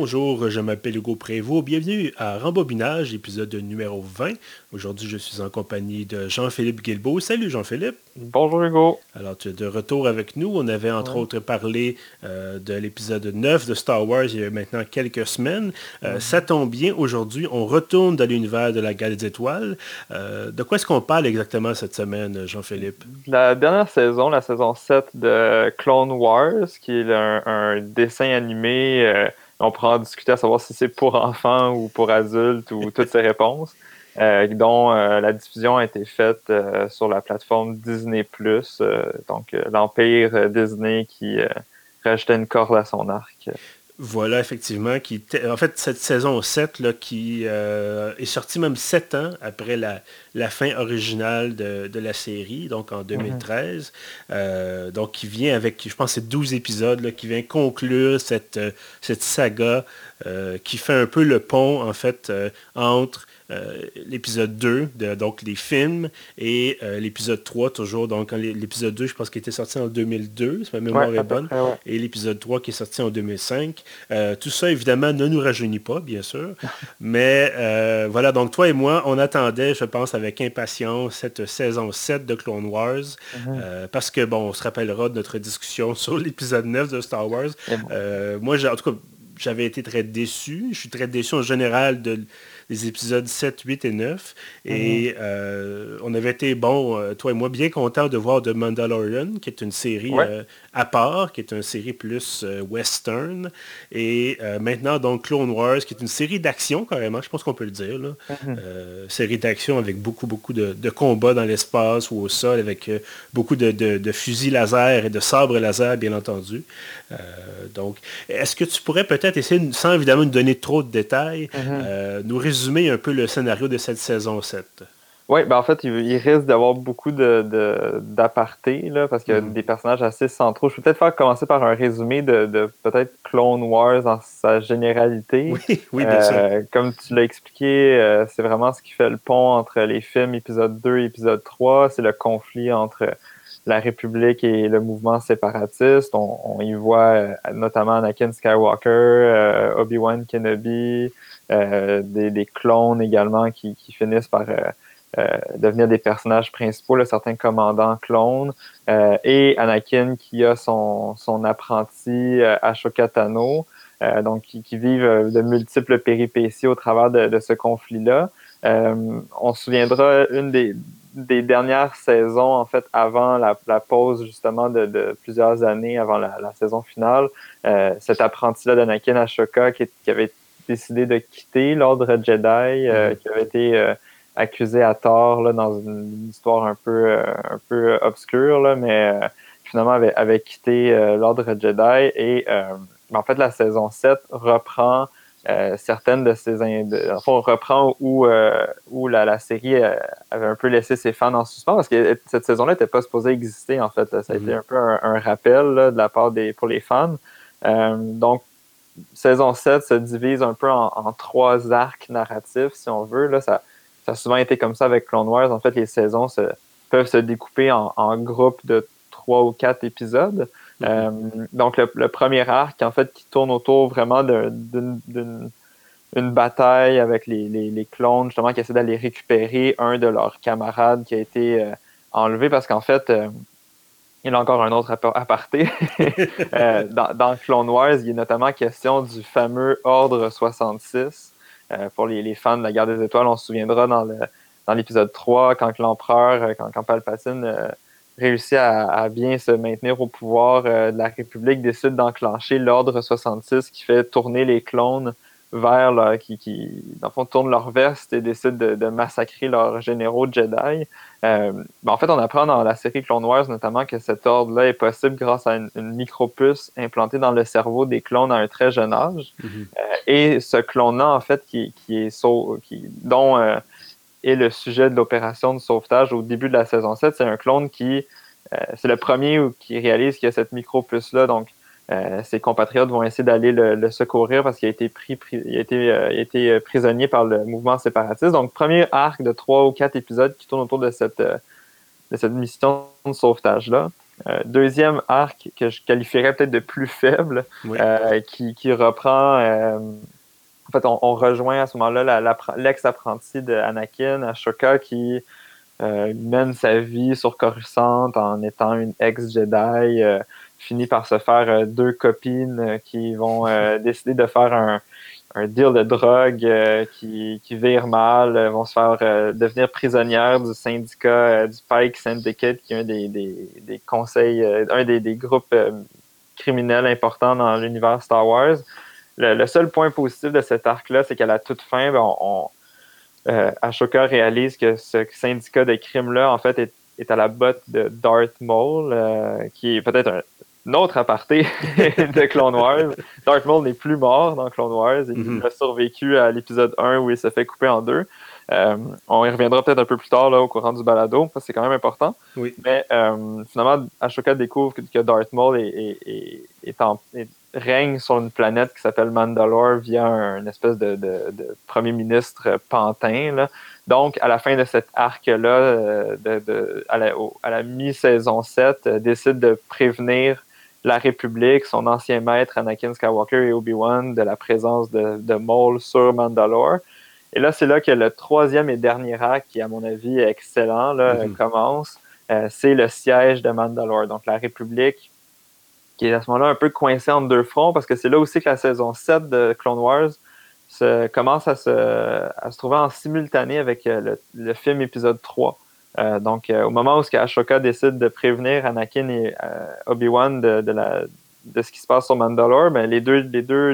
Bonjour, je m'appelle Hugo Prévost. Bienvenue à Rembobinage, épisode numéro 20. Aujourd'hui, je suis en compagnie de Jean-Philippe Guilbeault. Salut Jean-Philippe. Bonjour Hugo. Alors, tu es de retour avec nous. On avait entre autres parlé euh, de l'épisode 9 de Star Wars il y a maintenant quelques semaines. Euh, ça tombe bien, aujourd'hui, on retourne dans l'univers de la Gale des Étoiles. Euh, de quoi est-ce qu'on parle exactement cette semaine, Jean-Philippe? La dernière saison, la saison 7 de Clone Wars, qui est un, un dessin animé on pourra en discuter à savoir si c'est pour enfants ou pour adultes ou toutes ces réponses, euh, dont euh, la diffusion a été faite euh, sur la plateforme Disney+, donc l'empire Disney qui rajoutait une corde à son arc. Voilà, effectivement. Qui, en fait, cette saison 7, là, qui euh, est sortie même 7 ans après la, la fin originale de, de, la série, donc en 2013. Mhm. euh, donc, qui vient avec, je pense, c'est 12 épisodes, là, qui vient conclure cette, euh, cette saga, qui fait un peu le pont, en fait, euh, entre euh, l'épisode 2, de, donc les films, et euh, l'épisode 3, toujours. Donc l'épisode 2, je pense qu'il était sorti en 2002, si ma mémoire est bonne, et l'épisode 3 qui est sorti en 2005. Euh, tout ça, évidemment, ne nous rajeunit pas, bien sûr. Mais voilà, donc toi et moi, on attendait, je pense, avec impatience cette saison 7 de Clone Wars, mm-hmm. parce que, bon, on se rappellera de notre discussion sur l'épisode 9 de Star Wars. moi, en tout cas, j'avais été très déçu. Je suis très déçu en général de les épisodes 7, 8 et 9. Et mhm. euh, on avait été, bon, euh, toi et moi, bien contents de voir The Mandalorian, qui est une série euh, à part, qui est une série plus western. Et maintenant, donc, Clone Wars, qui est une série d'action, carrément, je pense qu'on peut le dire. Là. Mhm. série d'action avec beaucoup, beaucoup de, combats dans l'espace ou au sol, avec beaucoup de, fusils laser et de sabres laser, bien entendu. donc, est-ce que tu pourrais peut-être essayer, sans évidemment nous donner trop de détails, mhm. nous résumer un peu le scénario de cette saison 7? Oui, ben en fait, il, risque d'avoir beaucoup d'apartés, de, parce qu'il y a mm. des personnages assez centraux. Je peux peut-être faire commencer par un résumé de, peut-être Clone Wars en sa généralité. Oui, oui bien sûr. Euh, comme tu l'as expliqué, euh, c'est vraiment ce qui fait le pont entre les films épisode 2 et épisode 3. C'est le conflit entre la République et le mouvement séparatiste. On, y voit euh, notamment Anakin Skywalker, Obi-Wan Kenobi, euh, des, clones également qui, finissent par euh, euh, devenir des personnages principaux, certains commandants clones, et Anakin qui a son, son apprenti Ashoka Tano, donc qui, vivent de multiples péripéties au travers de, ce conflit-là. on se souviendra une des, des dernières saisons, en fait, avant la, pause justement de, plusieurs années, avant la, saison finale, cet apprenti-là d'Anakin Ashoka qui, qui, avait décidé de quitter l'ordre Jedi, euh, mhm. qui avait été euh, accusé à tort là, dans une histoire un peu, euh, un peu obscure, là, mais finalement avait, avait quitté l'ordre Jedi. Et en fait, la saison 7 reprend certaines de ces... enfin, on reprend où, où la, la, série avait un peu laissé ses fans en suspens, parce que cette saison-là n'était pas supposée exister, en fait. Ça a été mhm. un peu un, rappel de la part des pour les fans. donc, saison 7 se divise un peu en, trois arcs narratifs, si on veut. Là, ça, ça, a souvent été comme ça avec Clone Wars. En fait, les saisons se, peuvent se découper en, en groupes de trois ou quatre épisodes. Mm-hmm. Euh, donc, le, premier arc, en fait, qui tourne autour vraiment d'une une bataille avec les, les, les, clones, justement, qui essaient d'aller récupérer un de leurs camarades qui a été euh, enlevé parce qu'en fait, euh, il y a encore un autre aparté. Dans, dans, Clone Wars, il est notamment question du fameux Ordre 66. Euh, pour les, fans de la Guerre des Étoiles, on se souviendra dans, l'épisode 3, quand l'empereur, euh, quand, quand, Palpatine réussit à, bien se maintenir au pouvoir la République, décide d'enclencher l'Ordre 66 qui fait tourner les clones vers là, qui, qui dans le fond, tournent leur veste et décident de, massacrer leurs généraux Jedi. Euh, ben, en fait, on apprend dans la série Clone Wars notamment que cet ordre-là est possible grâce à une, micropuce implantée dans le cerveau des clones à un très jeune âge. Mm-hmm. Euh, et ce clone-là, en fait, qui, qui est qui, dont euh, est le sujet de l'opération de sauvetage au début de la saison 7, c'est un clone qui c'est le premier qui réalise qu'il y a cette micropuce-là. Donc, euh, ses compatriotes vont essayer d'aller le, secourir parce qu'il a été pris, il a été, euh, été euh, prisonnier par le mouvement séparatiste. Donc, premier arc de trois ou quatre épisodes qui tourne autour de cette, de cette mission de sauvetage-là. deuxième arc que je qualifierais peut-être de plus faible, qui, qui, reprend en fait, on, rejoint à ce moment-là l'ex-apprenti de Anakin, Ashoka, qui mène sa vie sur Coruscant en étant une ex-Jedi, finit par se faire euh, deux copines qui vont décider de faire un, deal de drogue qui, qui vire mal, vont se faire devenir prisonnières du syndicat du Pike Syndicate, qui est un des, des, conseils, un des, des groupes criminels importants dans l'univers Star Wars. Le, seul point positif de cet arc-là, c'est qu'à la toute fin, ben, on, euh, Ashoka réalise que ce syndicat de crime-là, en fait, est, à la botte de Darth Maul, euh, qui est peut-être un, autre aparté de Clone Wars. Darth Maul n'est plus mort dans Clone Wars. Il mm-hmm. a survécu à l'épisode 1 où il se fait couper en deux. Euh, on y reviendra peut-être un peu plus tard là, au courant du balado, parce que c'est quand même important. Mais finalement, Ashoka découvre que, Darth Maul est, est, en, règne sur une planète qui s'appelle Mandalore via un, espèce de, premier ministre pantin. Donc, à la fin de cet arc-là, euh, de, à la, mi-saison 7, euh, décide de prévenir la République, son ancien maître Anakin Skywalker et Obi-Wan de la présence de, de Maul sur Mandalore. Et là, c'est là que le troisième et dernier acte, qui à mon avis est excellent, là, mm-hmm. commence. Euh, c'est le siège de Mandalore. Donc, la République qui est à ce moment-là un peu coincé entre deux fronts, parce que c'est là aussi que la saison 7 de Clone Wars se, commence à se, à se trouver en simultané avec euh, le, film épisode 3. Euh, donc, euh, au moment où Ashoka décide de prévenir Anakin et Obi-Wan de, ce qui se passe sur Mandalore, ben, les, deux,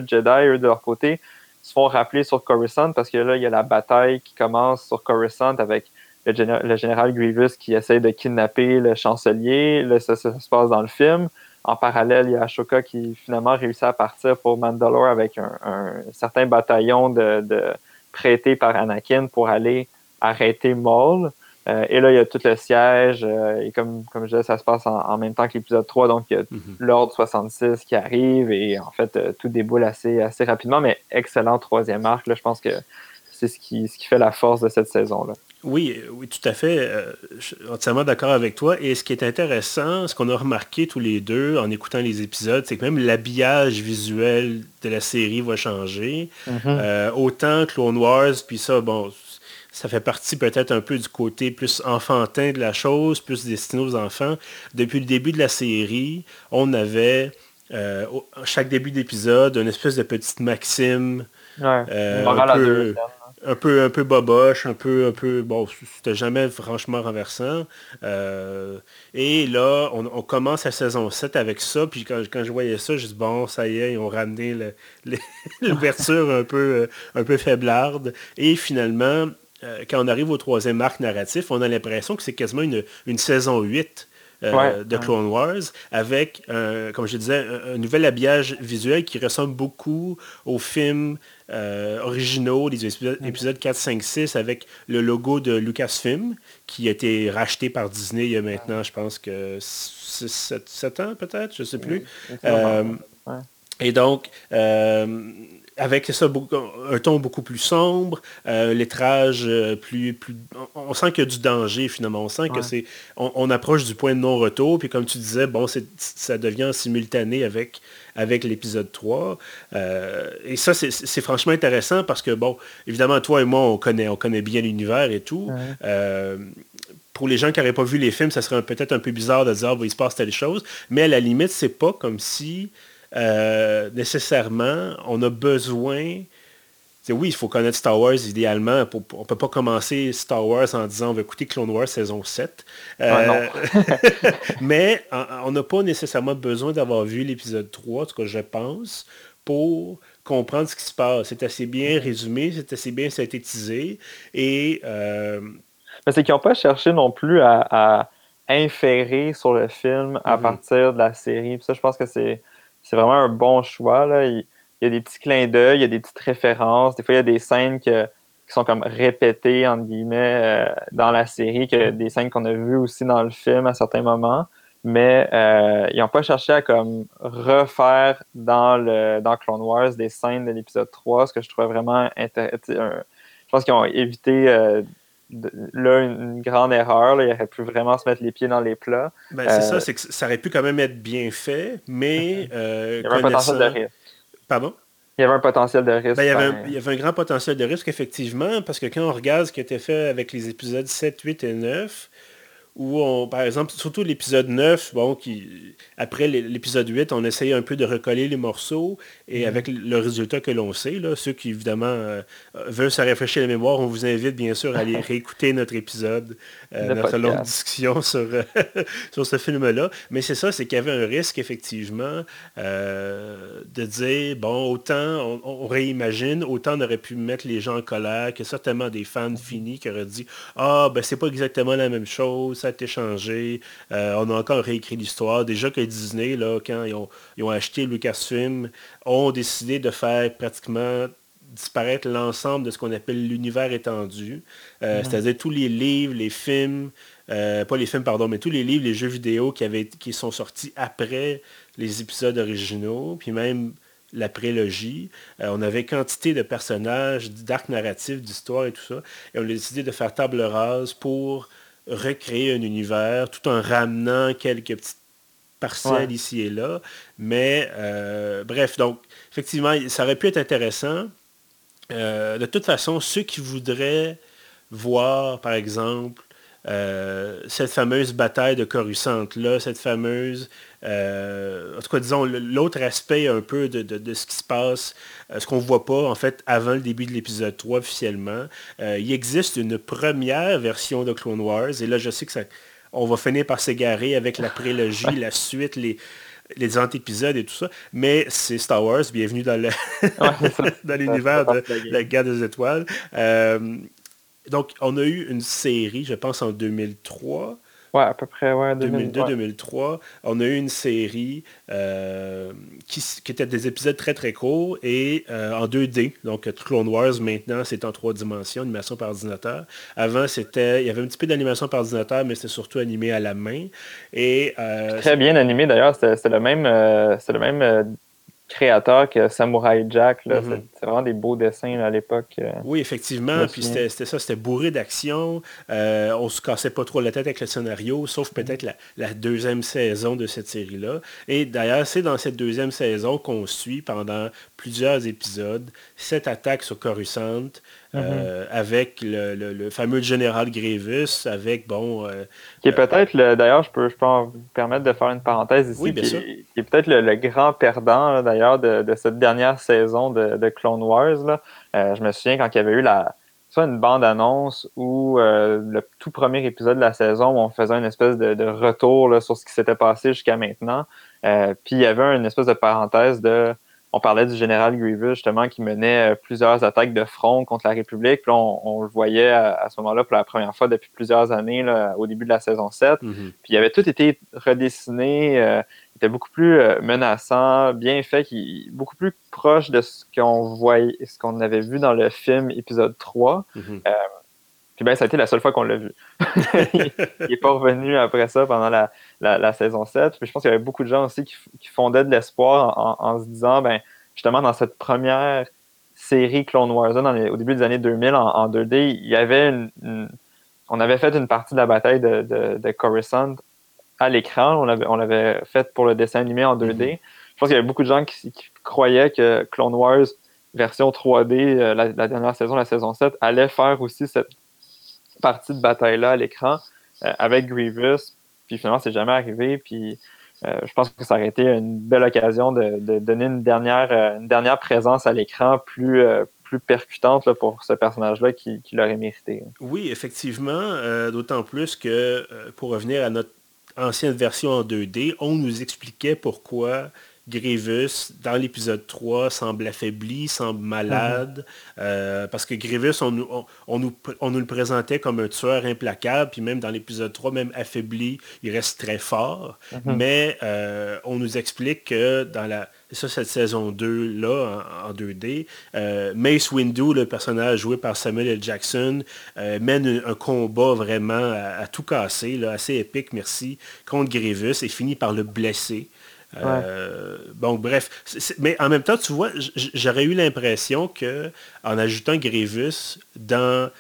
Jedi, eux, de leur côté, se font rappeler sur Coruscant parce que là, il y a la bataille qui commence sur Coruscant avec le, général Grievous qui essaie de kidnapper le chancelier. Là, ça, se passe dans le film en parallèle, il y a Ashoka qui finalement réussit à partir pour Mandalore avec un, certain bataillon de prêté par Anakin pour aller arrêter Maul. Euh, et là, il y a tout le siège. Euh, et comme, comme je disais, ça se passe en, même temps que l'épisode 3. Donc, il y a mhm. l'ordre 66 qui arrive. Et en fait, euh, tout déboule assez, assez rapidement. Mais excellent troisième arc. Là, je pense que c'est ce qui, ce qui fait la force de cette saison-là. Oui, oui, tout à fait. Je suis entièrement d'accord avec toi. Et ce qui est intéressant, ce qu'on a remarqué tous les deux en écoutant les épisodes, c'est que même l'habillage visuel de la série va changer. Euh, autant Clone Wars, puis ça, bon, ça fait partie peut-être un peu du côté plus enfantin de la chose, plus destiné aux enfants. Depuis le début de la série, on avait euh, chaque début d'épisode une espèce de petite maxime. Ouais, un peu, un peu boboche, un peu, un peu, bon, c'était jamais franchement renversant. Euh, et là, on, commence la saison 7 avec ça, puis quand, je voyais ça, je dis, bon, ça y est, ils ont ramené l'ouverture un peu, euh, un peu faiblarde. Et finalement, euh, quand on arrive au troisième arc narratif, on a l'impression que c'est quasiment une, une saison 8 euh, de Clone Wars, avec, comme je disais, un, nouvel habillage visuel qui ressemble beaucoup aux films euh, originaux, les épisodes, 4, 5, 6, avec le logo de Lucasfilm, qui a été racheté par Disney il y a maintenant, je pense que 7, ans peut-être, je ne sais plus. Et donc, avec ça, un ton beaucoup plus sombre, euh, lettrage euh, plus, plus... On sent qu'il y a du danger finalement. On sent que c'est... On, approche du point de non-retour. Puis comme tu disais, bon, ça devient simultané avec, avec l'épisode 3. Euh, et ça, c'est franchement intéressant parce que, bon, évidemment, toi et moi, on connaît, on connaît bien l'univers et tout. pour les gens qui n'auraient pas vu les films, ça serait peut-être un peu bizarre de dire, oh, il se passe telle chose. Mais à la limite, c'est pas comme si euh, nécessairement, on a besoin... Oui, il faut connaître Star Wars idéalement. on ne peut pas commencer Star Wars en disant on va écouter Clone Wars saison 7. Euh, mais on n'a pas nécessairement besoin d'avoir vu l'épisode 3, en tout cas je pense, pour comprendre ce qui se passe. C'est assez bien résumé, c'est assez bien synthétisé. Et euh, c'est qu'ils n'ont pas cherché non plus à, inférer sur le film à mm-hmm. partir de la série. ça, je pense que c'est c'est vraiment un bon choix. Là. Il, y a des petits clins d'œil, il y a des petites références. Des fois, il y a des scènes qui sont comme répétées, entre guillemets, euh, dans la série, que des scènes qu'on a vues aussi dans le film à certains moments. Mais euh, ils n'ont pas cherché à comme refaire dans le dans Clone Wars des scènes de l'épisode 3, ce que je trouvais vraiment intéressant. Je pense qu'ils ont évité euh, là une, grande erreur. Il aurait pu vraiment se mettre les pieds dans les plats. Ben, c'est ça, c'est que ça aurait pu quand même être bien fait, mais. il y avait un potentiel de risque. Pardon? Il y avait un potentiel de risque. Ben, il, y avait un, il, y avait un, grand potentiel de risque, effectivement, parce que quand on regarde ce qui a été fait avec les épisodes 7, 8 et 9, où on, par exemple, surtout l'épisode 9, bon, qui, après l'épisode 8, on essayait un peu de recoller les morceaux, et mm-hmm. avec le résultat que l'on sait, là, ceux qui, évidemment, euh, veulent se rafraîchir la mémoire, on vous invite, bien sûr, à aller réécouter notre épisode, euh, notre longue discussion sur, euh, sur ce film-là. Mais c'est ça, c'est qu'il y avait un risque, effectivement, de dire, bon, autant on, réimagine, autant on aurait pu mettre les gens en colère, que certainement des fans finis qui auraient dit, ah, ben c'est pas exactement la même chose, ça a été changé. Euh, on a encore réécrit l'histoire. Déjà que Disney, là, quand ils ont, acheté Lucasfilm, ont décidé de faire pratiquement disparaître l'ensemble de ce qu'on appelle l'univers étendu. Euh. C'est-à-dire tous les livres, les films, euh, pas les films, pardon, mais tous les livres, les jeux vidéo qui, avaient, qui sont sortis après les épisodes originaux, puis même la prélogie. on avait quantité de personnages, d'arcs narratifs, d'histoires et tout ça. Et on a décidé de faire table rase pour recréer un univers tout en ramenant quelques petites parcelles ici et là. Mais euh, bref, donc effectivement, ça aurait pu être intéressant. Euh, de toute façon, ceux qui voudraient voir, par exemple, euh, cette fameuse bataille de Coruscant-là, cette fameuse en tout cas, disons, l'autre aspect un peu de, ce qui se passe, euh, ce qu'on ne voit pas, en fait, avant le début de l'épisode 3 officiellement, euh, il existe une première version de Clone Wars, et là, je sais que ça, on va finir par s'égarer avec la prélogie, la suite, les, les antépisodes et tout ça, mais c'est Star Wars, bienvenue dans l'univers de la guerre des étoiles. donc, on a eu une série, je pense, en 2003, Ouais, à peu près, ouais. 2002-2003. On a eu une série euh, qui, était des épisodes très très courts et euh, en 2D. Donc Clone Wars maintenant c'est en trois dimensions, animation par ordinateur. Avant c'était, il y avait un petit peu d'animation par ordinateur, mais c'était surtout animé à la main. Et, euh, très bien animé d'ailleurs, c'était le même, c'est le même créateur que Samurai Jack. Mhm. C'est vraiment des beaux dessins à l'époque. Euh, oui, effectivement. Puis c'était ça, c'était bourré d'action. Euh, on se cassait pas trop la tête avec le scénario, sauf mhm. peut-être la, deuxième saison de cette série-là. Et d'ailleurs, c'est dans cette deuxième saison qu'on suit pendant plusieurs épisodes cette attaque sur Coruscant. Euh, mhm. avec le, fameux général Grievous, avec, bon... Euh, qui est peut-être, d'ailleurs, je peux, je peux me permettre de faire une parenthèse ici, oui, qui, est peut-être le, grand perdant, d'ailleurs, de, cette dernière saison de, Clone Wars. Euh, je me souviens quand il y avait eu la soit une bande-annonce ou le tout premier épisode de la saison où on faisait une espèce de, retour sur ce qui s'était passé jusqu'à maintenant. puis il y avait une espèce de parenthèse de on parlait du général Grievous, justement, qui menait euh, plusieurs attaques de front contre la République. Puis là, on, le voyait à, ce moment-là pour la première fois depuis plusieurs années, au début de la saison 7. Mm-hmm. Puis il avait tout été redessiné. Euh, il était beaucoup plus euh, menaçant, bien fait, qui, beaucoup plus proche de ce qu'on voyait, ce qu'on avait vu dans le film épisode 3. Puis ben, ça a été la seule fois qu'on l'a vu. il n'est pas revenu après ça pendant la, saison 7. Puis je pense qu'il y avait beaucoup de gens aussi qui, fondaient de l'espoir en, se disant, ben, justement, dans cette première série Clone Wars, au début des années 2000, en, 2D, il y avait une, on avait fait une partie de la bataille de, de, Coruscant à l'écran. On l'avait fait pour le dessin animé en 2D. Mm-hmm. Je pense qu'il y avait beaucoup de gens qui, croyaient que Clone Wars version 3D, euh, la, la, dernière saison, la saison 7, allait faire aussi cette partie de bataille-là à l'écran euh, avec Grievous. Puis finalement, c'est jamais arrivé. Puis euh, je pense que ça aurait été une belle occasion de, donner une dernière, euh, une dernière présence à l'écran plus, plus percutante pour ce personnage-là qui, qui l'aurait mérité. Oui, effectivement. D'autant plus que, pour revenir à notre ancienne version en 2D, on nous expliquait pourquoi Grievous, dans l'épisode 3, semble affaibli, semble malade, euh, parce que Grievous, on, nous, on, nous, le présentait comme un tueur implacable, puis même dans l'épisode 3, même affaibli, il reste très fort. Mhm. Mais euh, on nous explique que dans la, ça, cette saison 2, là, en, 2D, euh, Mace Windu, le personnage joué par Samuel L. Jackson, mène un, combat vraiment à, tout casser, là, assez épique, merci, contre Grievous, et finit par le blesser. Bon, bref. mais en même temps, tu vois, j'aurais eu l'impression que en ajoutant Grievous dans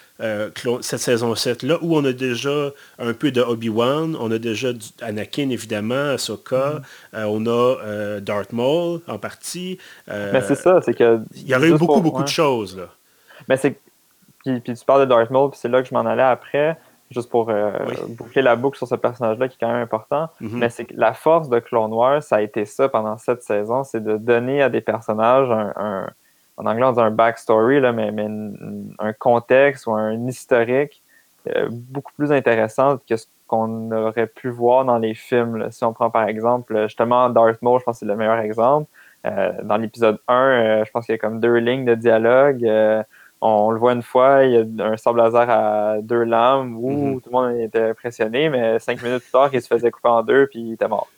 cette saison 7-là, où on a déjà un peu de Obi-Wan, on a déjà Anakin, évidemment, Ahsoka, mm-hmm. on a Darth Maul en partie. mais c'est ça, c'est que... Il y aurait eu beaucoup, beaucoup de choses, là. Mais c'est puis, puis, tu parles de Darth Maul, puis c'est là que je m'en allais après, juste pour euh, boucler la boucle sur ce personnage-là qui est quand même important. Mm-hmm. Mais c'est que la force de Clone Wars, ça a été ça pendant cette saison, c'est de donner à des personnages un, en anglais on dit un backstory, là, mais, mais un contexte ou un historique euh, beaucoup plus intéressant que ce qu'on aurait pu voir dans les films. Si on prend par exemple justement Darth Maul, je pense que c'est le meilleur exemple. Euh, dans l'épisode 1, je pense qu'il y a comme deux lignes de dialogue on le voit une fois, il y a un sable laser à deux lames où mhm. tout le monde était impressionné, mais cinq minutes plus tard, il se faisait couper en deux puis il était mort.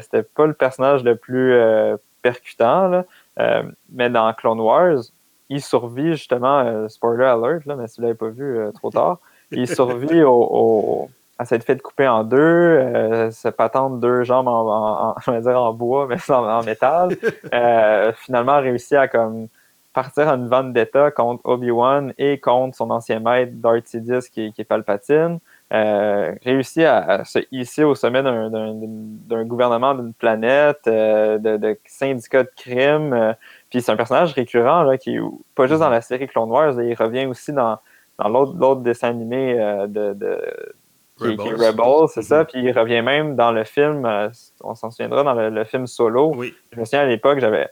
C'était pas le personnage le plus euh, percutant. Euh, mais dans Clone Wars, il survit justement, euh, spoiler alert, là, mais si vous l'avez pas vu trop tard, il survit à cette fait de couper en deux, se patente deux jambes en, dire en bois, mais en, en métal. finalement, réussi à comme partir à une vendetta contre Obi-Wan et contre son ancien maître Darth Sidious qui, qui est Palpatine. Euh, réussit à, se hisser au sommet d'un gouvernement d'une planète, euh, de, de syndicats de crime. Euh, puis c'est un personnage récurrent là, qui pas juste dans la série Clone Wars, il revient aussi dans, dans l'autre dessin animé de, de qui, Rebels, c'est ça. Mm-hmm. Puis il revient même dans le film, on s'en souviendra dans le, le, film Solo. Oui. Je me souviens à l'époque, j'avais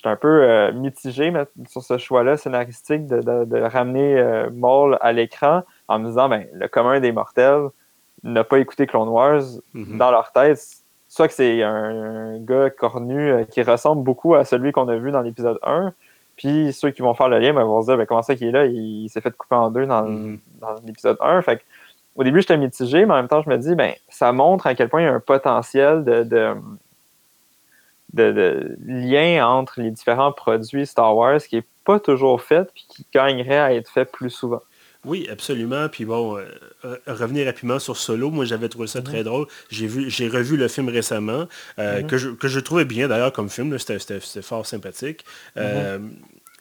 j'étais un peu euh, mitigé sur ce choix-là scénaristique de, ramener euh, Maul à l'écran en me disant ben, le commun des mortels n'a pas écouté Clone Wars mm-hmm. dans leur tête. Soit que c'est un, gars cornu euh, qui ressemble beaucoup à celui qu'on a vu dans l'épisode 1. Puis ceux qui vont faire le lien ben, vont se dire ben, comment ça qu'il est là, il, s'est fait couper en deux dans, mm-hmm. l'épisode 1. Fait au début, j'étais mitigé, mais en même temps, je me dis ben ça montre à quel point il y a un potentiel de de, lien entre les différents produits Star Wars qui n'est pas toujours fait puis qui gagnerait à être fait plus souvent. Oui, absolument. Puis bon, euh, euh, revenir rapidement sur Solo, moi j'avais trouvé ça très mhm. drôle. J'ai vu, j'ai revu le film récemment, euh, mhm. que, je, que, je, trouvais bien d'ailleurs comme film, c'était, fort sympathique. Mhm.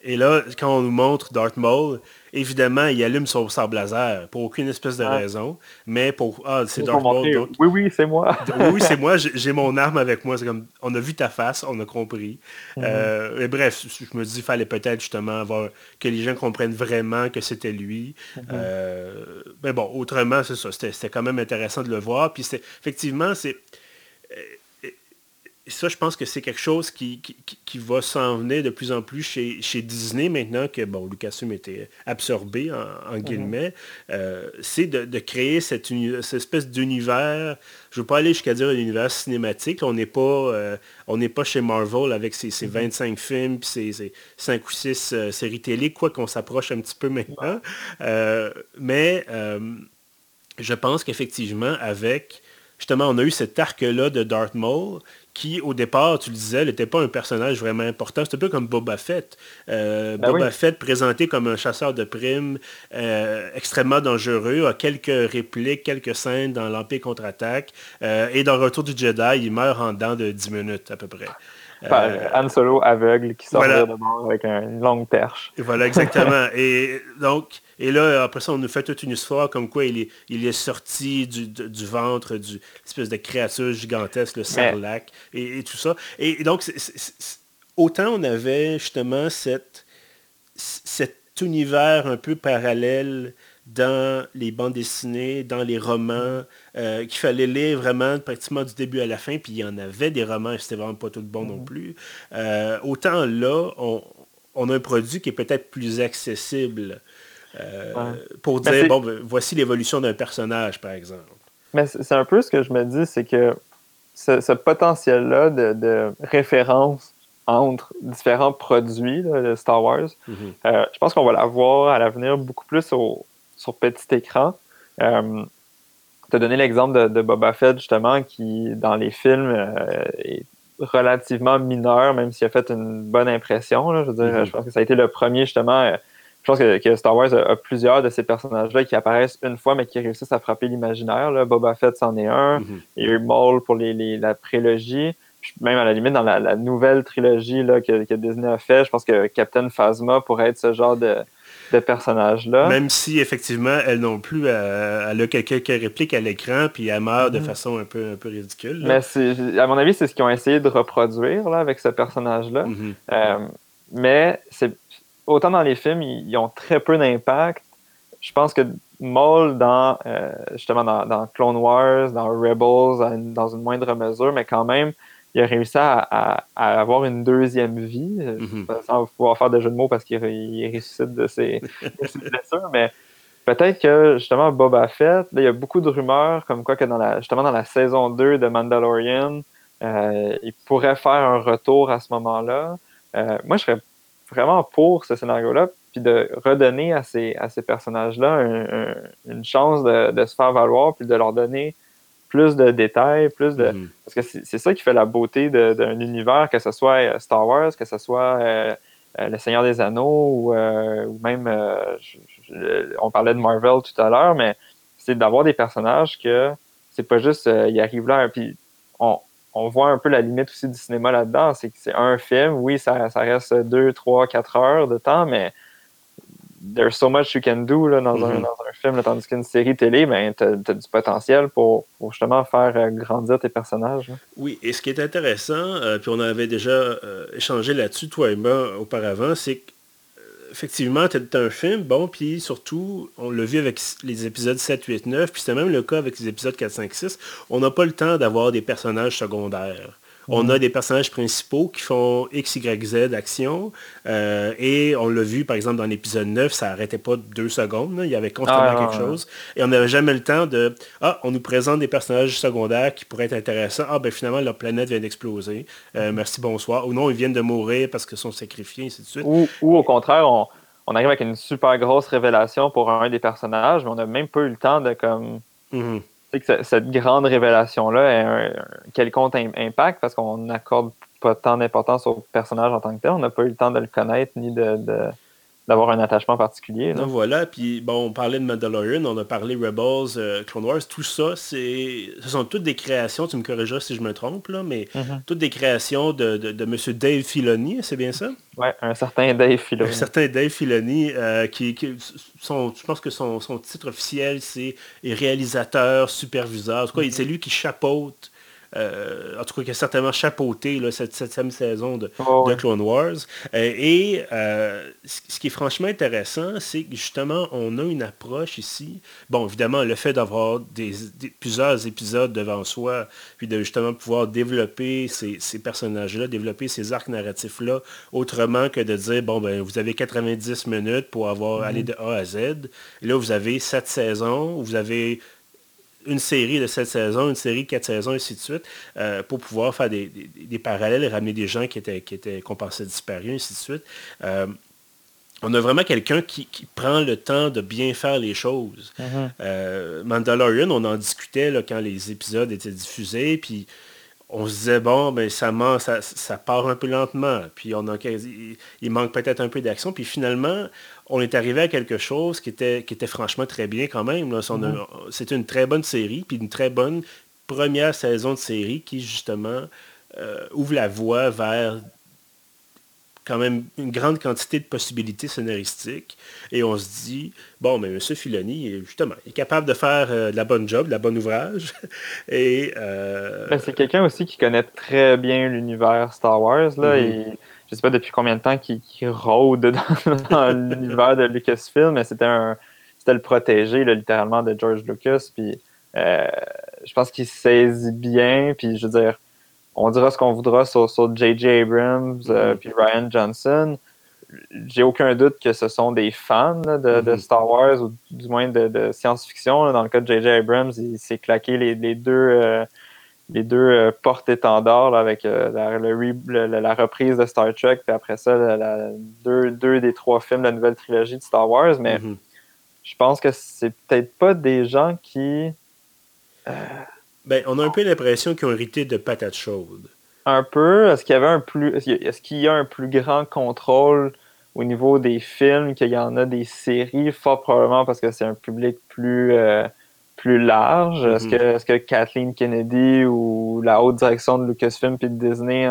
Et là, quand on nous montre Darth Maul, évidemment, il allume son sable laser pour aucune espèce de raison, mais pour ah c'est Darth Maul donc oui oui c'est moi. oui c'est moi, j'ai mon arme avec moi. C'est comme on a vu ta face, on a compris. Mhm. euh, et bref, je me dis il fallait peut-être justement avoir que les gens comprennent vraiment que c'était lui. Mhm. euh, mais bon, autrement c'est ça, c'était quand même intéressant de le voir. Puis c'est effectivement c'est ça, je pense que c'est quelque chose qui, qui, va s'en venir de plus en plus chez, chez, Disney maintenant que bon, Lucasfilm était absorbé en, mhm. guillemets. Euh, c'est de, créer cette, espèce d'univers. Je ne veux pas aller jusqu'à dire un univers cinématique. On n'est pas, euh, pas chez Marvel avec ses, 25 mhm. films puis ses, 5 ou 6 euh, séries télé, quoi qu'on s'approche un petit peu maintenant. mais je pense qu'effectivement, avec justement, on a eu cet arc-là de Darth Maul qui, au départ, tu le disais, n'était pas un personnage vraiment important. C'était un peu comme Boba Fett. Euh, ben Boba Fett présenté comme un chasseur de primes euh, extrêmement dangereux, a quelques répliques, quelques scènes dans l'Empire contre-attaque. Euh, et dans Retour du Jedi, il meurt en dedans de 10 minutes à peu près. Han Solo aveugle qui sort de mort avec une longue perche. voilà, exactement. et donc, et là, après ça, on nous fait toute une histoire comme quoi il est, il est sorti du, du ventre d'une espèce de créature gigantesque, le sarlac, et, tout ça. Et, donc, autant on avait justement cette, cet univers un peu parallèle dans les bandes dessinées, dans les romans, euh, qu'il fallait lire vraiment pratiquement du début à la fin, puis il y en avait des romans, et c'était vraiment pas tout bon non mm-hmm. plus. Euh, autant là, on, on, a un produit qui est peut-être plus accessible euh, pour dire, bon, ben, voici l'évolution d'un personnage, par exemple. Mais c'est un peu ce que je me dis, c'est que ce, potentiel-là de, référence entre différents produits de Star Wars, mhm. euh, je pense qu'on va l'avoir à l'avenir beaucoup plus sur petit écran. Euh, tu as donné l'exemple de, Boba Fett, justement, qui, dans les films, est relativement mineur, même s'il a fait une bonne impression. Je veux dire, mhm. je pense que ça a été le premier, justement, je pense que, Star Wars a, plusieurs de ces personnages-là qui apparaissent une fois, mais qui réussissent à frapper l'imaginaire. Boba Fett, c'en est un. Il y a eu Maul pour les, la prélogie. même à la limite dans la, nouvelle trilogie là, que, que, Disney a fait, je pense que Captain Phasma pourrait être ce genre de, de personnage-là. Même si effectivement, elle non plus, elle, a quelqu'un qui réplique à l'écran, puis elle meurt de mm-hmm. façon un peu, un peu ridicule. Mais à mon avis, c'est ce qu'ils ont essayé de reproduire là, avec ce personnage-là. Mm-hmm. Euh, mais c'est autant dans les films, ils, ont très peu d'impact. Je pense que Maul dans euh, justement dans, Clone Wars, dans Rebels, dans une moindre mesure, mais quand même, il a réussi à, avoir une deuxième vie, euh, mm-hmm. sans pouvoir faire de jeu de mots parce qu'il ressuscite de ses, blessures, mais peut-être que justement Boba Fett, il y a beaucoup de rumeurs comme quoi que dans la, justement dans la saison 2 de Mandalorian, euh, il pourrait faire un retour à ce moment-là. Euh, moi, je serais vraiment pour ce scénario-là, puis de redonner à ces, à ces personnages-là une chance de, de, se faire valoir, puis de leur donner plus de détails, plus de. Mhm. Parce que c'est ça qui fait la beauté d'un univers, que ce soit euh, Star Wars, que ce soit euh, euh, Le Seigneur des Anneaux ou, même. on parlait de Marvel tout à l'heure, mais c'est d'avoir des personnages que c'est pas juste ils arrivent là, puis on, on, voit un peu la limite aussi du cinéma là-dedans. C'est que c'est un film, oui, ça, ça reste deux, trois, quatre heures de temps, mais there's so much you can do là, dans, un, mm-hmm. dans, un, film, tandis qu'une série télé, ben, tu as, du potentiel pour, pour justement faire euh, grandir tes personnages. Oui, et ce qui est intéressant, euh, puis on avait déjà euh, échangé là-dessus, toi et moi, auparavant, c'est que effectivement, tu un film, bon, puis surtout, on l'a vu avec les épisodes 7, 8, 9, puis c'est même le cas avec les épisodes 4, 5, 6, on n'a pas le temps d'avoir des personnages secondaires. On a des personnages principaux qui font X, Y, Z action. Euh, et on l'a vu, par exemple, dans l'épisode 9, ça n'arrêtait pas deux secondes. Il y avait constamment ah, quelque chose. Et on n'avait jamais le temps de Ah, on nous présente des personnages secondaires qui pourraient être intéressants. Ah, ben finalement, leur planète vient d'exploser. Euh, merci, bonsoir. Ou non, ils viennent de mourir parce qu'ils sont sacrifiés, ainsi de suite. Ou, au contraire, on, arrive avec une super grosse révélation pour un des personnages, mais on n'a même pas eu le temps de comme. Mm-hmm que cette grande révélation-là ait un, quelconque impact parce qu'on n'accorde pas tant d'importance au personnage en tant que tel. On n'a pas eu le temps de le connaître ni de, d'avoir un attachement particulier. voilà, puis bon, on parlait de Mandalorian, on a parlé Rebels, euh, Clone Wars, tout ça, c'est, ce sont toutes des créations, tu me corrigeras si je me trompe, là, mais mm-hmm. toutes des créations de, de, M. Dave Filoni, c'est bien ça? Oui, un certain Dave Filoni. Un certain Dave Filoni, euh, qui, son, je pense que son, son titre officiel, c'est réalisateur, superviseur, en tout cas, mm-hmm. c'est lui qui chapeaute en tout cas, qui a certainement chapeauté cette septième saison de, oh, Clone Wars. Euh, et euh, ce qui est franchement intéressant, c'est que justement, on a une approche ici. Bon, évidemment, le fait d'avoir des, plusieurs épisodes devant soi, puis de justement pouvoir développer ces, personnages-là, développer ces arcs narratifs-là, autrement que de dire, bon, ben, vous avez 90 minutes pour avoir aller mm-hmm. de A à Z. Et là, vous avez sept saisons, vous avez une série de cette saison, une série de quatre saisons, et ainsi de suite, euh, pour pouvoir faire des, parallèles et ramener des gens qui étaient, qui étaient qu'on pensait disparus, ainsi de suite. Euh, on a vraiment quelqu'un qui, prend le temps de bien faire les choses. Euh, Mandalorian, on en discutait là, quand les épisodes étaient diffusés, puis on se disait, bon, ben, ça, ça, ça part un peu lentement, puis on a, il manque peut-être un peu d'action, puis finalement, on est arrivé à quelque chose qui était, qui était franchement très bien quand même. Mhm. C'était une très bonne série, puis une très bonne première saison de série qui, justement, euh, ouvre la voie vers quand même une grande quantité de possibilités scénaristiques. Et on se dit, bon, mais M. Filoni, justement, il est capable de faire euh, de la bonne job, de la bonne ouvrage. Et euh, ben, c'est quelqu'un aussi qui connaît très bien l'univers Star Wars. Là, mhm. et je sais pas depuis combien de temps qu'il rôde dans, l'univers de Lucasfilm, mais c'était un c'était le protégé littéralement de George Lucas. Puis euh, je pense qu'il saisit bien. Puis je veux dire, on dira ce qu'on voudra sur J.J. Abrams euh, mm-hmm. Ryan Johnson. J'ai aucun doute que ce sont des fans de, mm-hmm. Star Wars ou du moins de, science-fiction. Dans le cas de J.J. Abrams, il s'est claqué les, deux euh, les deux euh, porte-étendards avec euh, la, reprise de Star Trek, puis après ça, deux, des trois films de la nouvelle trilogie de Star Wars. Mais mhm. je pense que c'est peut-être pas des gens qui. Euh, ben, on a un peu l'impression qu'ils ont hérité de patates chaudes. Un peu. Est-ce qu'il y avait un plus. Est-ce qu'il y a un plus grand contrôle au niveau des films qu'il y en a des séries? Fort probablement parce que c'est un public plus plus large. Est-ce mm-hmm. que, est que Kathleen Kennedy ou la haute direction de Lucasfilm et de Disney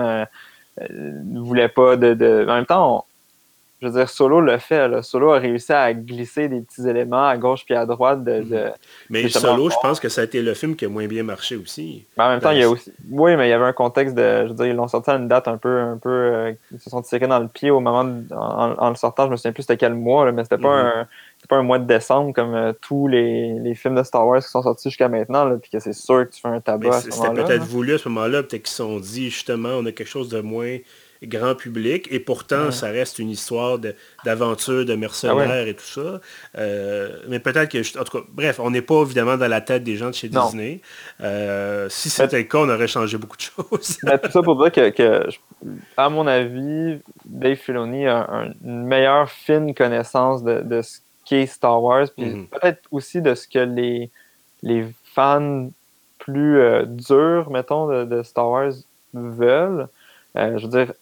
ne voulaient pas de, En même temps, je veux dire, Solo le fait. Solo a réussi à glisser des petits éléments à gauche puis à droite. De, mhm. mais Solo, je pense que ça a été le film qui a moins bien marché aussi. Mais en même temps, il y a aussi. Oui, mais il y avait un contexte de. Je veux dire, ils l'ont sorti à une date un peu. Un peu euh, ils se sont tirés dans le pied au moment. en, le sortant, je me souviens plus c'était quel mois, mais c'était pas mhm. un pas un mois de décembre comme euh, tous les, les, films de Star Wars qui sont sortis jusqu'à maintenant, puis que c'est sûr que tu fais un tabac. C'était peut-être voulu à ce moment-là, peut-être qu'ils se sont dit justement, on a quelque chose de moins grand public, et pourtant, ça reste une histoire d'aventure, de, mercenaires ah et tout ça. Euh, mais peut-être que, en tout cas, bref, on n'est pas évidemment dans la tête des gens de chez Disney. Euh, si c'était le cas, on aurait changé beaucoup de choses. tout ça pour dire que, à mon avis, Dave Filoni a une meilleure fine connaissance de, ce qu'est Star Wars, puis mhm. peut-être aussi de ce que les, les fans plus euh, durs, mettons, de, Star Wars veulent. je veux dire,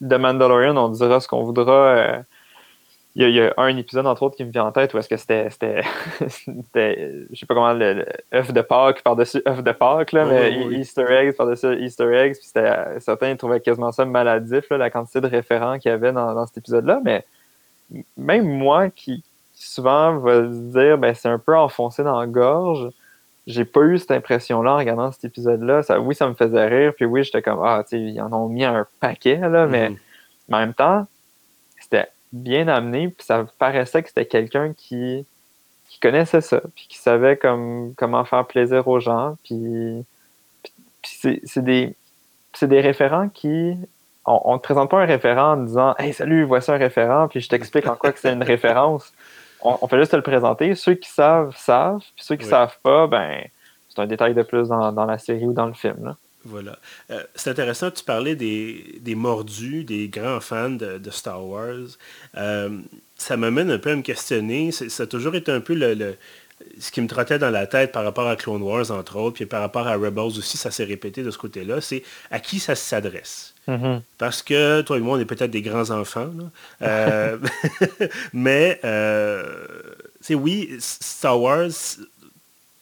de Mandalorian, on dira ce qu'on voudra. Euh, il y, a un épisode, entre autres, qui me vient en tête où est-ce que c'était, c'était, je sais pas comment, le, œuf de Pâques par-dessus œuf de Pâques, là, mais Easter eggs par-dessus Easter eggs. Puis c'était, certains trouvaient quasiment ça maladif, la quantité de référents qu'il y avait dans, cet épisode-là. Mais même moi, qui, souvent va se dire, ben, c'est un peu enfoncé dans la gorge, j'ai pas eu cette impression-là en regardant cet épisode-là. Ça, oui, ça me faisait rire, puis oui, j'étais comme, ah, tu sais, ils en ont mis un paquet, là, mais, mhm. en même temps, c'était bien amené, puis ça paraissait que c'était quelqu'un qui, qui connaissait ça, puis qui savait comme, comment faire plaisir aux gens, puis, puis c'est des, des référents qui. On ne te présente pas un référent en disant Hey, salut, voici un référent, puis je t'explique en quoi que c'est une référence on, fait juste le présenter. Ceux qui savent, savent. Puis ceux qui ne savent pas, ben, c'est un détail de plus dans, la série ou dans le film. Voilà. Euh, c'est intéressant, tu parlais des, mordus, des grands fans de, Star Wars. Euh, ça m'amène un peu à me questionner. Ça a toujours été un peu le, ce qui me trottait dans la tête par rapport à Clone Wars, entre autres, puis par rapport à Rebels aussi, ça s'est répété de ce côté-là, c'est à qui ça s'adresse. Mm-hmm. Parce que toi et moi, on est peut-être des grands enfants. Euh, mais, euh, oui, Star Wars,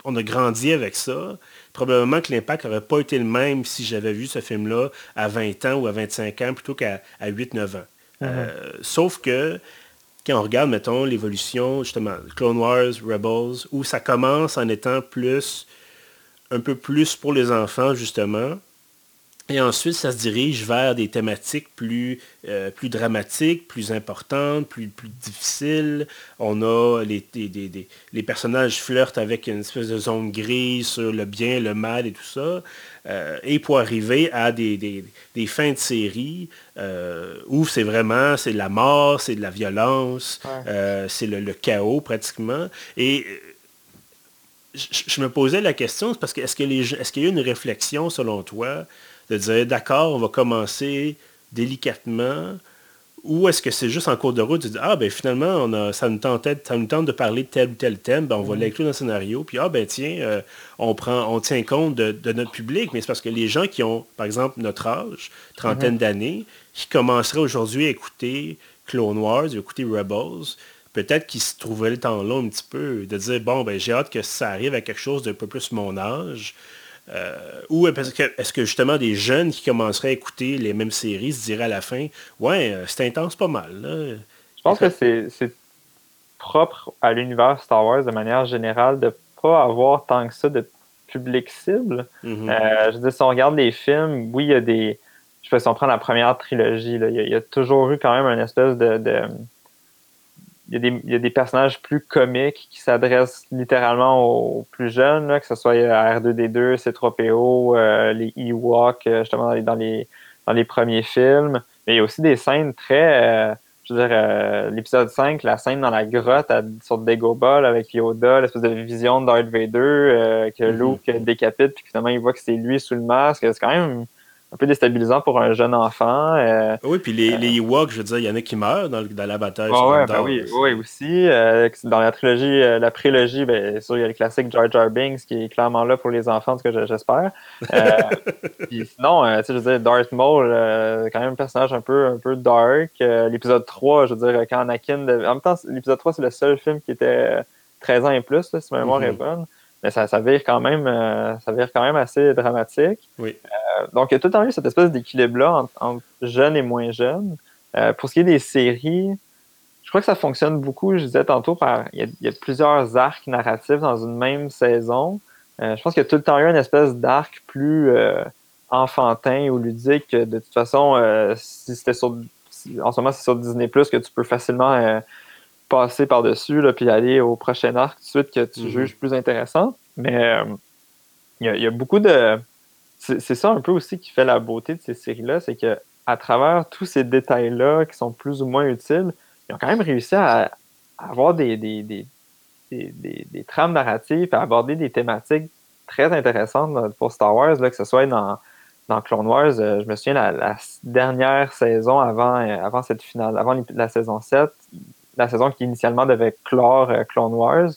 on a grandi avec ça. Probablement que l'impact n'aurait pas été le même si j'avais vu ce film-là à 20 ans ou à 25 ans plutôt qu'à 8-9 ans. Mm-hmm. Euh, sauf que quand on regarde, mettons, l'évolution, justement, Clone Wars, Rebels, où ça commence en étant plus, un peu plus pour les enfants, justement, et ensuite, ça se dirige vers des thématiques plus, euh, plus dramatiques, plus importantes, plus, plus difficiles. On a les, les personnages flirtent avec une espèce de zone grise sur le bien, le mal et tout ça. Euh, et pour arriver à des, fins de série euh, où c'est vraiment c'est de la mort, c'est de la violence, c'est le, chaos pratiquement. Et je, me posais la question, parce que est-ce qu'il est y a une réflexion selon toi de dire, d'accord, on va commencer délicatement, ou est-ce que c'est juste en cours de route, de dire, ah ben finalement, on a, ça, nous tentait, ça nous tente de parler de tel ou tel thème, ben, on va mm-hmm. l'inclure dans le scénario, puis ah ben tiens, euh, on, prend, on tient compte de, notre public, mais c'est parce que les gens qui ont, par exemple, notre âge, trentaine mm-hmm. d'années, qui commenceraient aujourd'hui à écouter Clone Wars, à écouter Rebels, peut-être qu'ils se trouveraient le temps long un petit peu, de dire, bon, ben j'ai hâte que ça arrive à quelque chose d'un peu plus mon âge, euh, ou est-ce que justement des jeunes qui commenceraient à écouter les mêmes séries se diraient à la fin Ouais, euh, c'est intense pas mal. Je pense que c'est propre à l'univers Star Wars de manière générale de pas avoir tant que ça de public cible. Euh, je veux dire, si on regarde les films, oui, il y a des. Je sais pas si on prend la première trilogie, il, y a, toujours eu quand même une espèce de il y, a des, personnages plus comiques qui s'adressent littéralement aux plus jeunes, que ce soit R2D2, C3PO, euh, les Ewoks, euh, justement dans les, dans les, premiers films. Mais il y a aussi des scènes très. Euh, je veux dire, l'épisode 5, la scène dans la grotte à, sur Dagobah avec Yoda, l'espèce de vision de Darth Vader que mm-hmm. Luke décapite, puis finalement il voit que c'est lui sous le masque. C'est quand même un peu déstabilisant pour un jeune enfant. Euh, oui, puis les, les Ewoks, je veux dire, il y en a qui meurent dans, dans la bataille. ouais, ben oui, oui, aussi. Euh, dans la trilogie, euh, la prélogie, ben, sûr, il y a le classique Jar Jar Binks qui est clairement là pour les enfants, ce que j'espère. puis sinon, tu sais, je veux dire, Darth Maul, quand même un personnage un peu, un peu dark. l'épisode 3, je veux dire, quand Anakin... En même temps, l'épisode 3, c'est le seul film qui était 13 ans et plus, si ma mémoire est mm-hmm. bonne. Mais ça, ça vire quand même ça vire quand même assez dramatique. Oui. donc, il y a tout le temps eu cette espèce d'équilibre-là entre, jeunes et moins jeunes. pour ce qui est des séries, je crois que ça fonctionne beaucoup, je disais tantôt, par il y a, plusieurs arcs narratifs dans une même saison. je pense qu'il y a tout le temps eu une espèce d'arc plus enfantin ou ludique. De toute façon, si c'était sur en ce moment, c'est sur Disney Plus que tu peux facilement euh, passer par-dessus puis aller au prochain arc tout de suite que tu mhm. juges plus intéressant. Mais euh, il y, a beaucoup de. C'est ça un peu aussi qui fait la beauté de ces séries-là, c'est que à travers tous ces détails-là qui sont plus ou moins utiles, ils ont quand même réussi à, avoir des, des, des, des, trames narratives, à aborder des thématiques très intéressantes pour Star Wars, là, que ce soit dans dans Clone Wars, euh, je me souviens, la, dernière saison avant, euh, avant cette finale, avant la saison 7, la saison qui initialement devait clore euh, Clone Wars,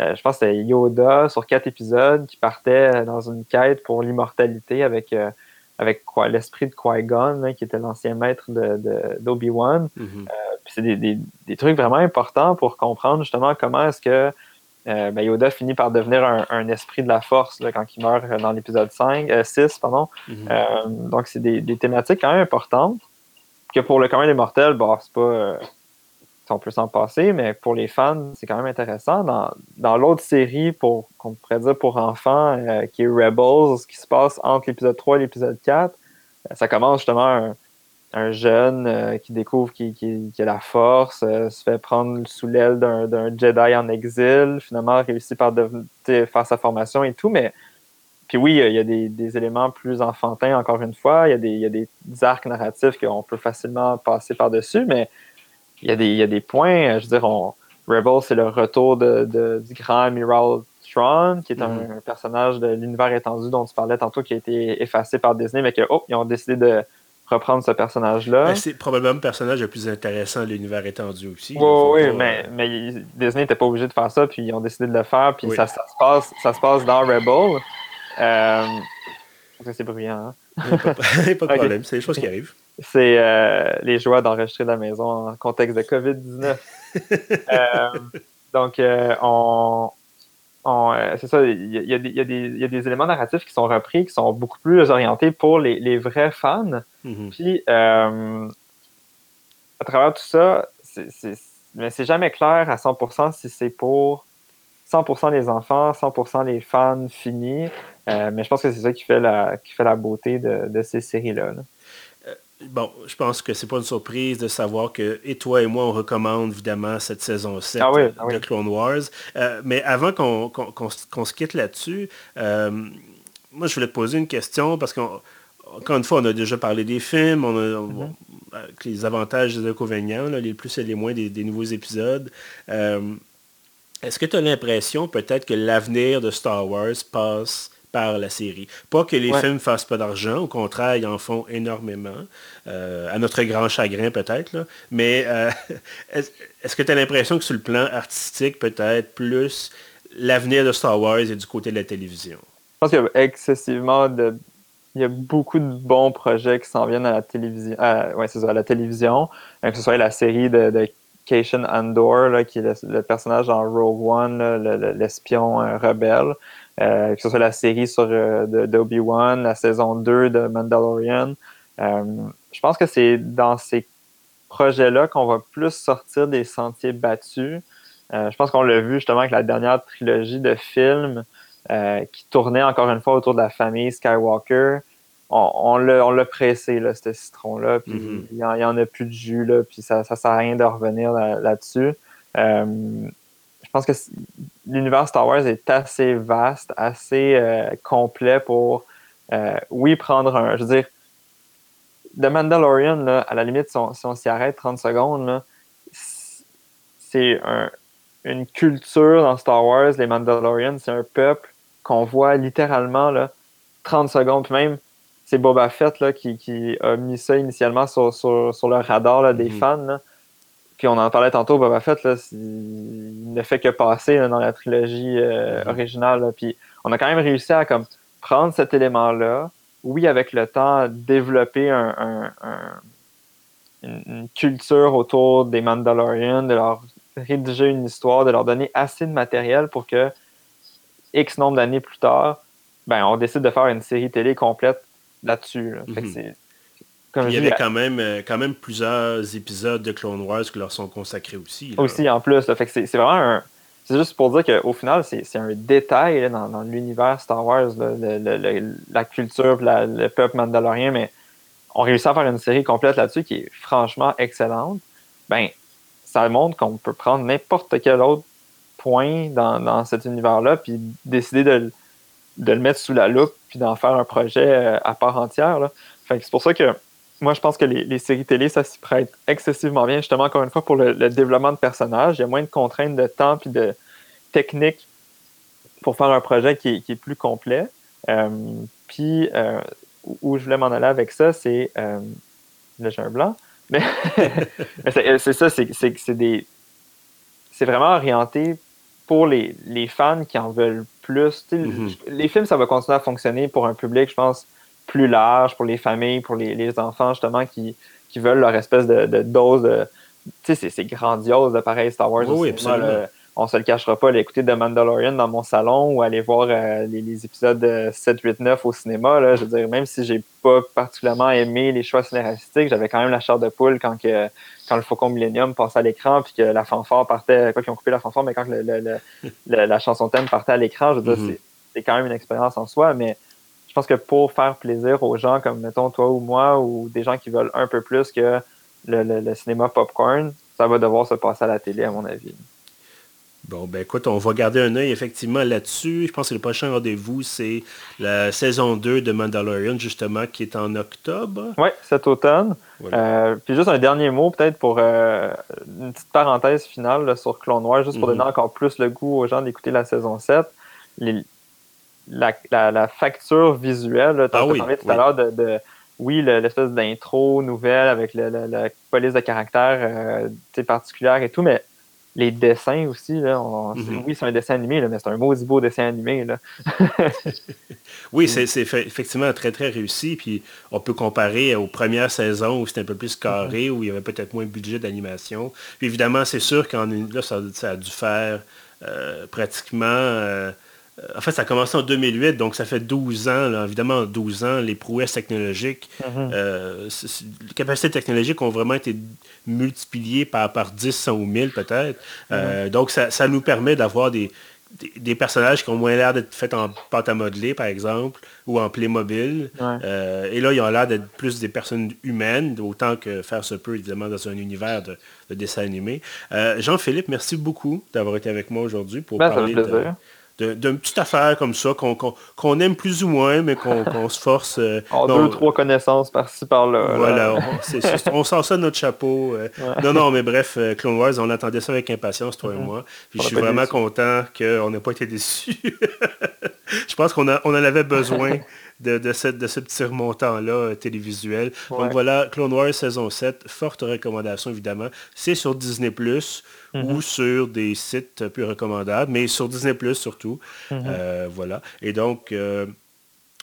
je pense que c'était Yoda sur quatre épisodes qui partait dans une quête pour l'immortalité avec, avec l'esprit de Qui-Gon, hein, qui était l'ancien maître d'Obi-Wan. Mm-hmm. c'est des, des, des, trucs vraiment importants pour comprendre justement comment est-ce que euh, ben, Yoda finit par devenir un, esprit de la force quand il meurt dans l'épisode 5, 6. Euh, pardon. Mhm. Euh, donc, c'est des, thématiques quand même importantes. Que pour le commun des mortels, bon, c'est pas. On peut s'en passer, mais pour les fans, c'est quand même intéressant. Dans, l'autre série, pour qu'on pourrait dire pour enfants, qui est Rebels, qui se passe entre l'épisode 3 et l'épisode 4, ça commence justement un, un jeune euh, qui découvre qu'il a la force, euh, se fait prendre sous l'aile d'un Jedi en exil, finalement réussit par faire sa formation et tout, mais puis oui, il y a des, éléments plus enfantins, encore une fois, il y a des, il y a des arcs narratifs qu'on peut facilement passer par-dessus, mais il y, a des, il y a des points, je veux dire, on, Rebel, c'est le retour de, du grand amiral Thrawn, qui est un, mm-hmm. personnage de l'univers étendu dont tu parlais tantôt, qui a été effacé par Disney, mais que, oh, ils ont décidé de reprendre ce personnage-là. Ben, c'est probablement le personnage le plus intéressant de l'univers étendu aussi. Oui, oui, mais, mais Disney n'était pas obligé de faire ça, puis ils ont décidé de le faire, puis ça, ça, se passe, ça se passe dans Rebel. Euh, c'est bruyant, hein? pas, de problème, c'est des choses qui arrivent. C'est euh, les joies d'enregistrer de la maison en contexte de COVID-19. euh, donc, euh, on, euh, c'est ça, il y, a, des éléments narratifs qui sont repris, qui sont beaucoup plus orientés pour les, vrais fans. Mm-hmm. Puis, à travers tout ça, mais c'est jamais clair à 100% si c'est pour 100% les enfants, 100% les fans finis. Mais je pense que c'est ça qui fait la, qui fait la beauté de, ces séries-là. là Bon, je pense que c'est pas une surprise de savoir que et toi et moi, on recommande évidemment cette saison 7 ah ah de Clone Wars. euh, mais avant qu'on se quitte là-dessus, euh, moi je voulais te poser une question parce qu'encore une fois, on a déjà parlé des films, on a, mm-hmm. avec les avantages et les inconvénients, les plus et les moins des, nouveaux épisodes. Euh, est-ce que tu as l'impression peut-être que l'avenir de Star Wars passe par la série. Pas que les films fassent pas d'argent, au contraire, ils en font énormément, euh, à notre grand chagrin peut-être, mais euh, est-ce que tu as l'impression que sur le plan artistique, peut-être plus, l'avenir de Star Wars est du côté de la télévision? Je pense qu'il y a excessivement de... Il y a beaucoup de bons projets qui s'en viennent à la télévision, ouais, c'est ça, à la télévision, que ce soit la série de, de Cation Andor, qui est le, personnage dans Rogue One, l'espion euh, rebelle. Euh, que ce soit la série sur euh, d'Obi-Wan, la saison 2 de Mandalorian. Euh, je pense que c'est dans ces projets-là qu'on va plus sortir des sentiers battus. je pense qu'on l'a vu justement avec la dernière trilogie de films qui tournait encore une fois autour de la famille Skywalker. On, on l'a pressé, là, ce citron-là, puis mm-hmm. il n'y en, a plus de jus, là, puis ça ne sert à rien de revenir là-dessus je pense que l'univers Star Wars est assez vaste, assez euh, complet pour, euh, oui, prendre un. Je veux dire, The Mandalorian, à la limite, si on, s'y arrête 30 secondes, c'est une culture dans Star Wars. Les Mandalorians, c'est un peuple qu'on voit littéralement là, 30 secondes. Puis même, c'est Boba Fett là, qui, a mis ça initialement sur, le radar des mm-hmm. fans. Puis on en parlait tantôt, Boba Fett, là, il ne fait que passer dans la trilogie euh, mhm. originale. Puis on a quand même réussi à comme, prendre cet élément-là, oui, avec le temps, développer un, une, culture autour des Mandalorians, de leur rédiger une histoire, de leur donner assez de matériel pour que X nombre d'années plus tard, ben, on décide de faire une série télé complète là-dessus. Il y avait quand même, euh, quand même plusieurs épisodes de Clone Wars qui leur sont consacrés aussi. Aussi, en plus. c'est vraiment un. C'est juste pour dire qu'au final, c'est un détail dans, l'univers Star Wars, la culture, le peuple mandalorien, mais on réussit à faire une série complète là-dessus qui est franchement excellente. Ben, ça montre qu'on peut prendre n'importe quel autre point dans, cet univers-là, puis décider de, le mettre sous la loupe, puis d'en faire un projet euh, à part entière. c'est pour ça que moi, je pense que les, séries télé, ça s'y prête excessivement bien, justement, encore une fois, pour le, développement de personnages. Il y a moins de contraintes de temps puis de technique pour faire un projet qui est, plus complet. Euh, puis, euh, où je voulais m'en aller avec ça, c'est. là, j'ai un blanc. Mais, c'est ça, c'est des. C'est vraiment orienté pour les, fans qui en veulent plus. Mm-hmm. Les films, ça va continuer à fonctionner pour un public, je pense, plus large, pour les familles, pour les, enfants, justement, qui, qui, veulent leur espèce de, dose de. Tu sais, c'est grandiose, de pareil Star Wars. Oui, on se le cachera pas, aller écouter The Mandalorian dans mon salon ou aller voir euh, les, épisodes 7, 8, 9 au cinéma. Là, je veux dire, même si j'ai pas particulièrement aimé les choix scénaristiques, j'avais quand même la chair de poule quand, que, quand le Faucon Millennium passait à l'écran puis que la fanfare partait, quoi qu'ils ont coupé la fanfare, mais quand la chanson thème partait à l'écran, je veux dire, mm-hmm. c'est quand même une expérience en soi, mais pense que pour faire plaisir aux gens comme, mettons, toi ou moi, ou des gens qui veulent un peu plus que le, le cinéma popcorn, ça va devoir se passer à la télé, à mon avis. Bon, ben écoute, on va garder un œil effectivement là-dessus. Je pense que le prochain rendez-vous, c'est la saison 2 de Mandalorian, justement, qui est en octobre. Oui, cet automne. Euh, puis juste un dernier mot, peut-être pour euh, une petite parenthèse finale sur Clone Wars, juste pour mhm. donner encore plus le goût aux gens d'écouter la saison 7. La, facture visuelle, tu as parlé tout à l'heure de, oui, l'espèce d'intro nouvelle avec la police de caractère euh, particulière et tout, mais les dessins aussi, là, mhm. oui, c'est un dessin animé, mais c'est un maudit beau dessin animé. Là. oui, c'est effectivement très, très réussi. Puis on peut comparer aux premières saisons où c'était un peu plus carré, mhm. où il y avait peut-être moins de budget d'animation. Puis évidemment, c'est sûr qu'en là, ça, a dû faire euh, pratiquement euh, en fait, ça a commencé en 2008, donc ça fait 12 ans. évidemment, en 12 ans, les prouesses technologiques, mhm. euh, les capacités technologiques ont vraiment été multipliées par, par 10, 100 ou 1000 peut-être. Euh, mhm. donc, ça, nous permet d'avoir des, des, personnages qui ont moins l'air d'être faits en pâte à modeler, par exemple, ou en Playmobil. Euh, et là, ils ont l'air d'être plus des personnes humaines, autant que faire se peut, évidemment, dans un univers de, dessin animé. Jean-Philippe, merci beaucoup d'avoir été avec moi aujourd'hui pour ben, parler de d'une petite affaire comme ça qu'on aime plus ou moins, mais qu'on se force. Euh, en deux, trois connaissances par-ci, par-là. Voilà, on, sent ça de notre chapeau. Euh. Non, non, mais bref, euh, Clone Wars, on attendait ça avec impatience, toi et mm-hmm. moi. Puis je suis vraiment content qu'on n'ait pas été déçus. je pense qu'on on en avait besoin. de, de, ce, de ce petit remontant-là euh, télévisuel. Donc voilà, Clone Wars saison 7, forte recommandation évidemment. C'est sur Disney Plus ou mhm. sur des sites plus recommandables, mais sur Disney Plus surtout. Mhm. Euh, voilà. Et donc, euh,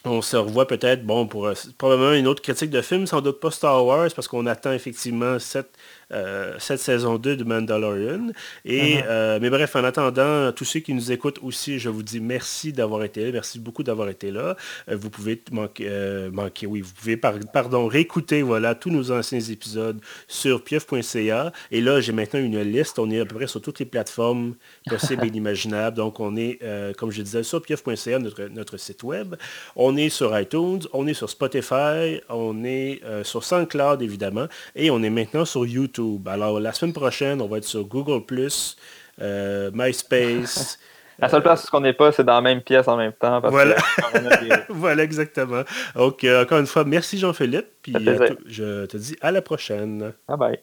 on se revoit peut-être, bon, pour probablement une autre critique de film, sans doute pas Star Wars, parce qu'on attend effectivement cette euh, cette saison 2 de Mandalorian. Et, uh-huh. euh, mais bref, en attendant, tous ceux qui nous écoutent aussi, je vous dis merci d'avoir été là. Merci beaucoup d'avoir été là. Euh, vous pouvez manquer, manquer, oui, vous pouvez, pardon, réécouter voilà, tous nos anciens épisodes sur pieuf.ca. Et là, j'ai maintenant une liste. On est à peu près sur toutes les plateformes possibles et inimaginables. Donc, on est, comme je disais, sur pieuf.ca, notre, notre site web. On est sur iTunes, on est sur Spotify, on est sur SoundCloud, évidemment. Et on est maintenant sur YouTube. Alors, la semaine prochaine, on va être sur Google, euh, MySpace. La seule place où on n'est pas, c'est dans la même pièce en même temps. voilà. voilà, exactement. Donc, euh, encore une fois, merci Jean-Philippe. Puis je te dis à la prochaine. Bye bye.